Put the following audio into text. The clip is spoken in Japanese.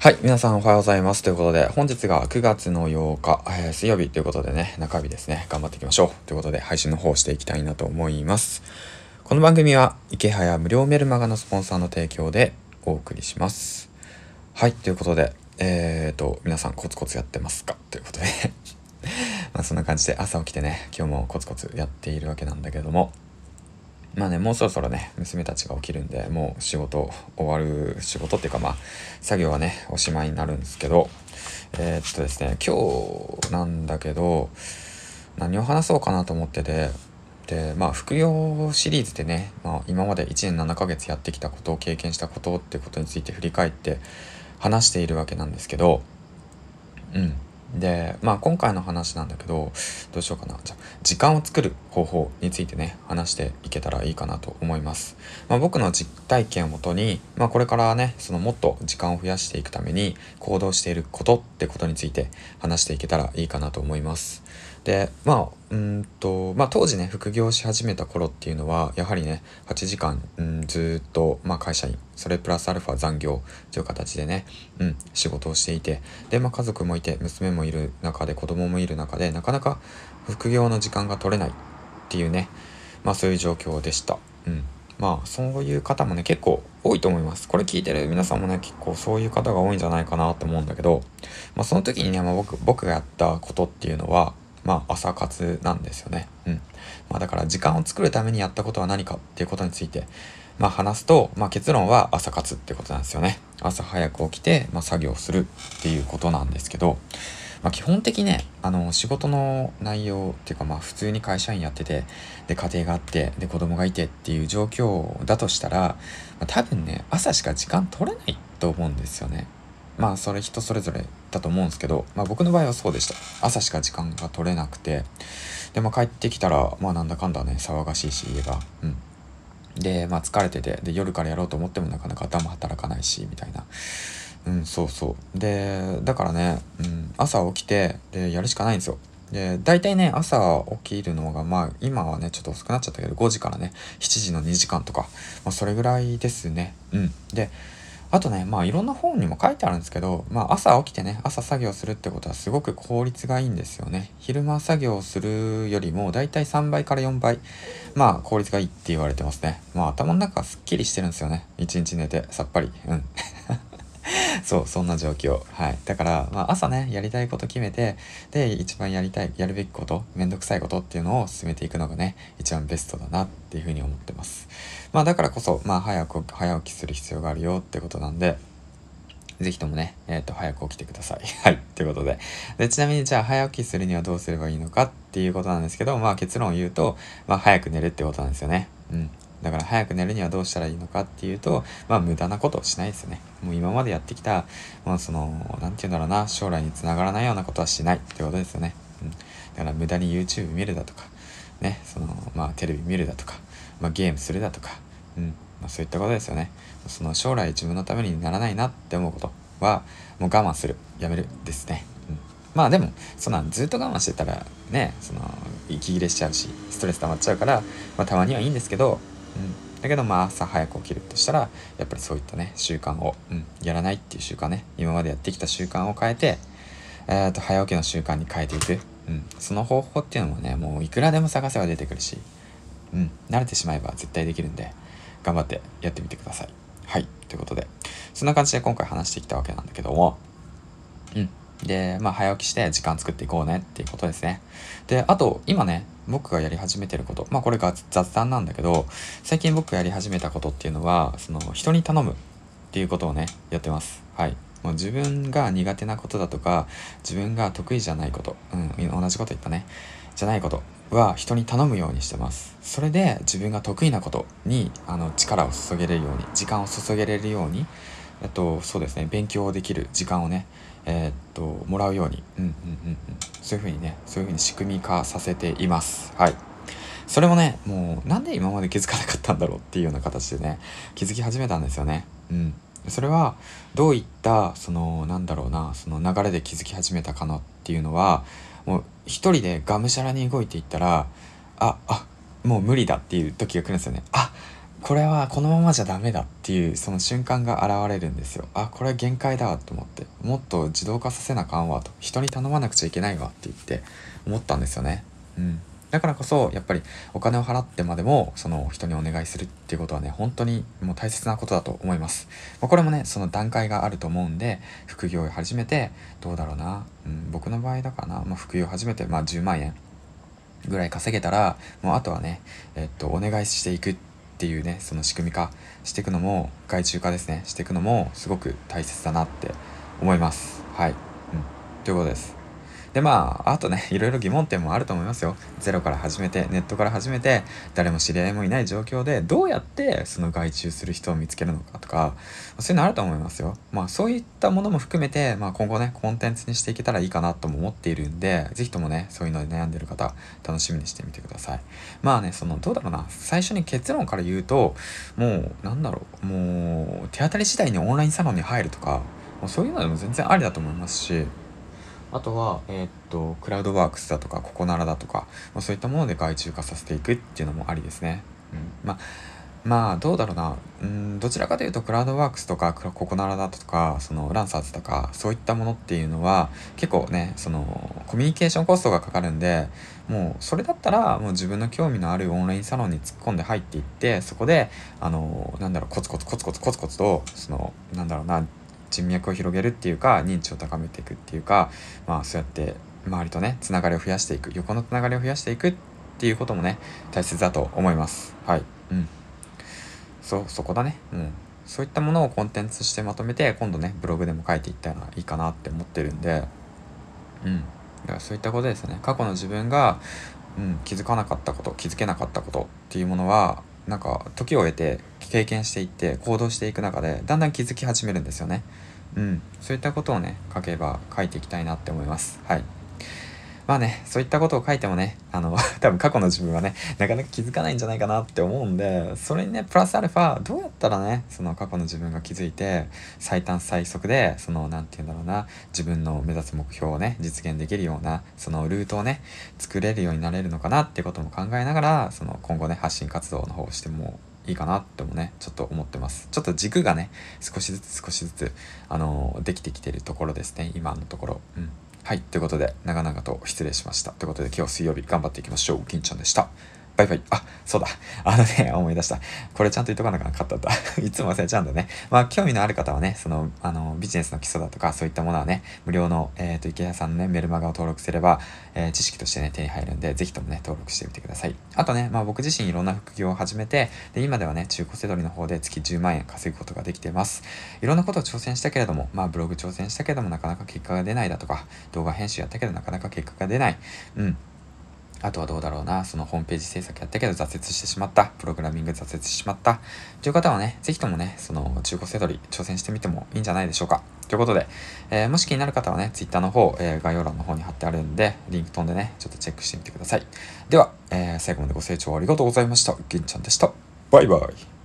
はい、皆さんおはようございます。ということで、本日が9月の8日、えー、水曜日ということでね、中日ですね、頑張っていきましょう。ということで、配信の方をしていきたいなと思います。この番組は、池早無料メルマガのスポンサーの提供でお送りします。はい、ということで、えーと、皆さんコツコツやってますか？ということで まあそんな感じで朝起きてね、今日もコツコツやっているわけなんだけども、まあね、もうそろそろね、娘たちが起きるんで、もう仕事終わる、仕事っていうかまあ、作業はね、おしまいになるんですけど、えー、っとですね、今日なんだけど、何を話そうかなと思ってて、で、まあ、副業シリーズでね、まあ、今まで1年7ヶ月やってきたことを経験したことってことについて振り返って話しているわけなんですけど、うん。で、まあ今回の話なんだけど、どうしようかな。じゃ時間を作る方法についてね、話していけたらいいかなと思います。まあ僕の実体験をもとに、まあこれからね、そのもっと時間を増やしていくために行動していることってことについて話していけたらいいかなと思います。でまあうんとまあ当時ね副業し始めた頃っていうのはやはりね8時間、うん、ずっと、まあ、会社員それプラスアルファ残業という形でね、うん、仕事をしていてで、まあ、家族もいて娘もいる中で子供もいる中でなかなか副業の時間が取れないっていうねまあそういう状況でした。うんまあそういう方もね結構多いと思います。これ聞いてる皆さんもね結構そういう方が多いんじゃないかなと思うんだけど、まあその時にね、まあ、僕僕がやったことっていうのはまあ、朝活なんですよね。うん。まあ、だから時間を作るためにやったことは何かっていうことについて、まあ、話すと、まあ、結論は朝活ってことなんですよね。朝早く起きて、まあ、作業するっていうことなんですけど、まあ、基本的ね、あの、仕事の内容っていうか、まあ、普通に会社員やってて、で、家庭があって、で、子供がいてっていう状況だとしたら、まあ、多分ね、朝しか時間取れないと思うんですよね。まあそれ人それぞれだと思うんですけど、まあ僕の場合はそうでした。朝しか時間が取れなくて、で、まあ帰ってきたら、まあなんだかんだね、騒がしいし、家が。うん。で、まあ疲れてて、で、夜からやろうと思ってもなかなか頭働かないし、みたいな。うん、そうそう。で、だからね、うん、朝起きて、で、やるしかないんですよ。で、大体ね、朝起きるのが、まあ、今はね、ちょっと遅くなっちゃったけど、5時からね、7時の2時間とか、まあ、それぐらいですね。うん。で、あとね、まあいろんな本にも書いてあるんですけど、まあ朝起きてね、朝作業するってことはすごく効率がいいんですよね。昼間作業するよりもだいたい3倍から4倍、まあ効率がいいって言われてますね。まあ頭の中はすっきりしてるんですよね。一日寝て、さっぱり。うん。そう、そんな状況。はい。だから、まあ、朝ね、やりたいこと決めて、で、一番やりたい、やるべきこと、めんどくさいことっていうのを進めていくのがね、一番ベストだなっていうふうに思ってます。まあ、だからこそ、まあ、早く、早起きする必要があるよってことなんで、ぜひともね、えっ、ー、と、早く起きてください。はい。ということで。で、ちなみにじゃあ早起きするにはどうすればいいのかっていうことなんですけど、まあ結論を言うと、まあ早く寝るってことなんですよね。うん。だから早く寝るにはどうしたらいいのかっていうと、まあ無駄なことをしないですよね。もう今までやってきた、まあその、なんて言うんだろうな、将来につながらないようなことはしないってことですよね。うん。だから無駄に YouTube 見るだとか、ね、その、まあテレビ見るだとか、まあゲームするだとか、うん。まあそういったことですよね。その将来自分のためにならないなって思うことは、もう我慢する、やめるですね。うん。まあでも、そんなんずっと我慢してたらね、その、息切れしちゃうし、ストレス溜まっちゃうから、まあたまにはいいんですけど、うん、だけどまあ朝早く起きるとしたらやっぱりそういったね習慣を、うん、やらないっていう習慣ね今までやってきた習慣を変えて、えー、と早起きの習慣に変えていく、うん、その方法っていうのもねもういくらでも探せば出てくるし、うん、慣れてしまえば絶対できるんで頑張ってやってみてください。はい。ということでそんな感じで今回話してきたわけなんだけどもうん。で、まあ、早起きして時間作っていこうねっていうことですね。で、あと、今ね、僕がやり始めてること、まあ、これが雑談なんだけど、最近僕がやり始めたことっていうのは、その、人に頼むっていうことをね、やってます。はい。もう自分が苦手なことだとか、自分が得意じゃないこと、うん、同じこと言ったね、じゃないことは人に頼むようにしてます。それで自分が得意なことに、あの、力を注げれるように、時間を注げれるように、えっと、そうですね、勉強できる時間をね、えー、っと、もらうように、うんうんうんうん、そういうふうにね、そういうふうに仕組み化させています。はい。それもね、もう、なんで今まで気づかなかったんだろうっていうような形でね、気づき始めたんですよね。うん。それは、どういった、その、なんだろうな、その流れで気づき始めたかなっていうのは、もう、一人でがむしゃらに動いていったら、あ、あ、もう無理だっていう時が来るんですよね。あ、これはこのままじゃダメだっていうその瞬間が現れるんですよ。あこれ限界だわと思って。もっと自動化させなあかんわと。人に頼まなくちゃいけないわって言って思ったんですよね。うん。だからこそやっぱりお金を払ってまでもその人にお願いするっていうことはね本当にもう大切なことだと思います、まあ、これもねその段階があると思うんで副業を始めてどうだろうな、うん、僕の場合だからな、まあ、副業を始めてまあ10万円ぐらい稼げたらもうあとはねえっとお願いしていくってていうねその仕組み化していくのも外注化ですねしていくのもすごく大切だなって思います。はい、うん、ということです。でまああとねいろいろ疑問点もあると思いますよ。ゼロから始めてネットから始めて誰も知り合いもいない状況でどうやってその外注する人を見つけるのかとかそういうのあると思いますよ。まあそういったものも含めて、まあ、今後ねコンテンツにしていけたらいいかなとも思っているんで是非ともねそういうので悩んでる方楽しみにしてみてください。まあねそのどうだろうな。最初に結論から言うともうなんだろう。もう手当たり次第にオンラインサロンに入るとかもうそういうのでも全然ありだと思いますしあとは、えー、っと、クラウドワークスだとか、ココナラだとか、まあ、そういったもので外注化させていくっていうのもありですね。うん。まあ、まあ、どうだろうな。うん、どちらかというと、クラウドワークスとか、ココナラだとか、その、ランサーズとか、そういったものっていうのは、結構ね、その、コミュニケーションコストがかかるんで、もう、それだったら、もう自分の興味のあるオンラインサロンに突っ込んで入っていって、そこで、あの、なんだろう、コツコツコツコツコツコツと、その、なんだろうな、人脈を広げるっていうか認知を高めていくっていうかまあそうやって周りとねつながりを増やしていく横のつながりを増やしていくっていうこともね大切だと思います。はい。うん。そうそこだね。うん。そういったものをコンテンツとしてまとめて今度ねブログでも書いていったらいいかなって思ってるんで。うん。だからそういったことですね。過去の自分が、うん、気づかなかったこと気づけなかったことっていうものはなんか時を経て経験していって行動していく中でだんだん気づき始めるんですよね。うん、そういったことをね書けば書いていきたいなって思います。はい。まあね、そういったことを書いてもね、あの、多分過去の自分はね、なかなか気づかないんじゃないかなって思うんで、それにね、プラスアルファ、どうやったらね、その過去の自分が気づいて、最短最速で、その、なんて言うんだろうな、自分の目指す目標をね、実現できるような、そのルートをね、作れるようになれるのかなっていうことも考えながら、その、今後ね、発信活動の方をしてもいいかなってもね、ちょっと思ってます。ちょっと軸がね、少しずつ少しずつ、あの、できてきてるところですね、今のところ。うん。はい。ということで、長々と失礼しました。ということで、今日水曜日頑張っていきましょう。金ちゃんでした。バイバイ。あ、そうだ。あのね、思い出した。これちゃんと言っとかなかったんだ。いつも忘れちゃうんだね。まあ、興味のある方はね、その、あの、ビジネスの基礎だとか、そういったものはね、無料の、えっ、ー、と、池谷さんのね、メルマガを登録すれば、えー、知識としてね、手に入るんで、ぜひともね、登録してみてください。あとね、まあ、僕自身いろんな副業を始めて、で、今ではね、中古セドリの方で月10万円稼ぐことができています。いろんなことを挑戦したけれども、まあ、ブログ挑戦したけれども、なかなか結果が出ないだとか、動画編集やったけど、なかなか結果が出ない。うん。あとはどうだろうな、そのホームページ制作やったけど挫折してしまった、プログラミング挫折してしまった、という方はね、ぜひともね、その中古セドリ挑戦してみてもいいんじゃないでしょうか。ということで、えー、もし気になる方はね、Twitter の方、えー、概要欄の方に貼ってあるんで、リンク飛んでね、ちょっとチェックしてみてください。では、えー、最後までご清聴ありがとうございました。銀ちゃんでした。バイバイ。